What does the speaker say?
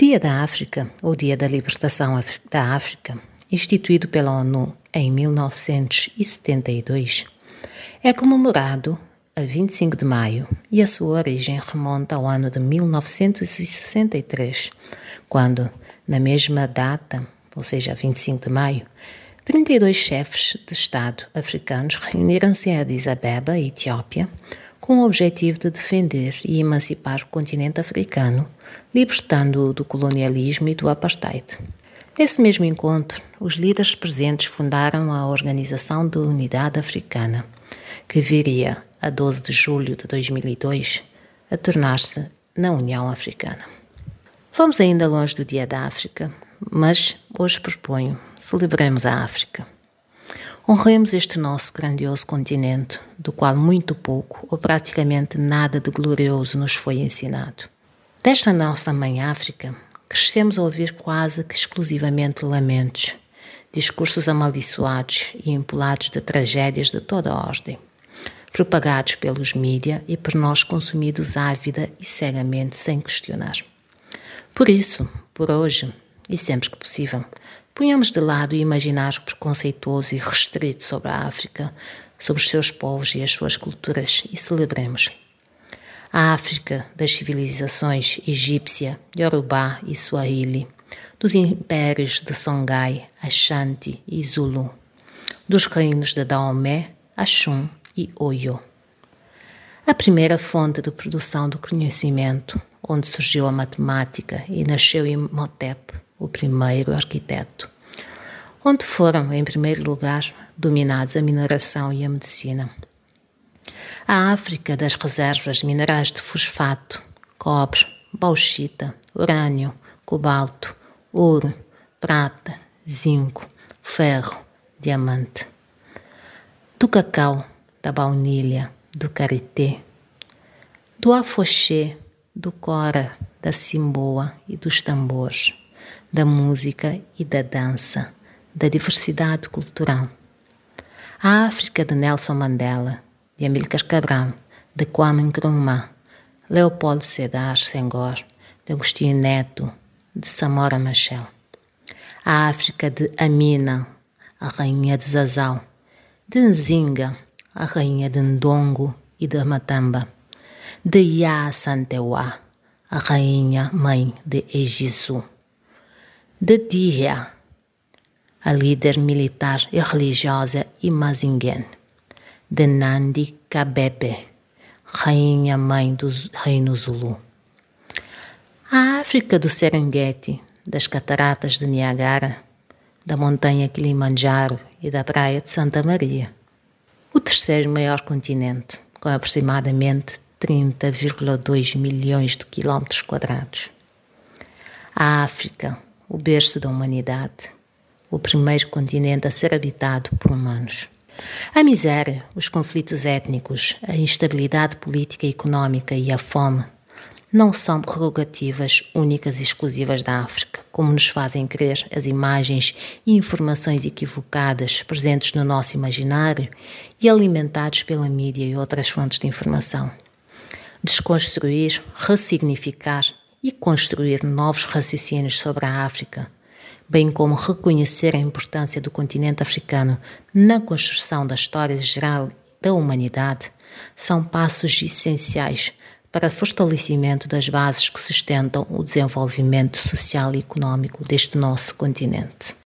Dia da África, ou Dia da Libertação da África, instituído pela ONU em 1972, é comemorado a 25 de maio e a sua origem remonta ao ano de 1963, quando, na mesma data, ou seja, 25 de maio, 32 chefes de Estado africanos reuniram-se em Addis Abeba, Etiópia, com o objetivo de defender e emancipar o continente africano, libertando-o do colonialismo e do apartheid. Nesse mesmo encontro, os líderes presentes fundaram a Organização de Unidade Africana, que viria, a 12 de julho de 2002, a tornar-se na União Africana. Vamos ainda longe do Dia da África, mas hoje proponho celebremos a África. Honremos este nosso grandioso continente, do qual muito pouco ou praticamente nada de glorioso nos foi ensinado. Desta nossa mãe África, crescemos a ouvir quase que exclusivamente lamentos, discursos amaldiçoados e empolados de tragédias de toda a ordem, propagados pelos mídia e por nós consumidos ávida e cegamente sem questionar. Por isso, por hoje, e sempre que possível, Ponhamos de lado o imaginário preconceituoso e restrito sobre a África, sobre os seus povos e as suas culturas e celebremos. A África das civilizações egípcia, Yorubá e Swahili, dos impérios de Songhai, Ashanti e Zulu, dos reinos de Daomé, Axum e Oyo. A primeira fonte de produção do conhecimento, onde surgiu a matemática e nasceu Imhotep, o primeiro arquiteto, onde foram, em primeiro lugar, dominados a mineração e a medicina. A África das reservas minerais de fosfato, cobre, bauxita, urânio, cobalto, ouro, prata, zinco, ferro, diamante. Do cacau, da baunilha, do karité, do afoxê, do cora, da simboa e dos tambores da música e da dança, da diversidade cultural. A África de Nelson Mandela, de Amílcar Cabral, de Kwame Nkrumah, Leopoldo Sedar Senghor, de Agostinho Neto, de Samora Machel. A África de Amina, a rainha de Zazau, de Nzinga, a rainha de Ndongo e de Matamba, de Ya Santewa, a rainha mãe de Egisu de Dia, a líder militar e religiosa Imazingen, de Nandi Kabebe, rainha mãe do reino Zulu. A África do Serengeti, das cataratas de Niagara, da montanha Kilimanjaro e da praia de Santa Maria. O terceiro maior continente, com aproximadamente 30,2 milhões de quilómetros quadrados. A África, o berço da humanidade, o primeiro continente a ser habitado por humanos. A miséria, os conflitos étnicos, a instabilidade política e económica e a fome não são prerrogativas únicas e exclusivas da África, como nos fazem crer as imagens e informações equivocadas presentes no nosso imaginário e alimentados pela mídia e outras fontes de informação. Desconstruir, ressignificar e construir novos raciocínios sobre a África, bem como reconhecer a importância do continente africano na construção da história geral da humanidade, são passos essenciais para fortalecimento das bases que sustentam o desenvolvimento social e econômico deste nosso continente.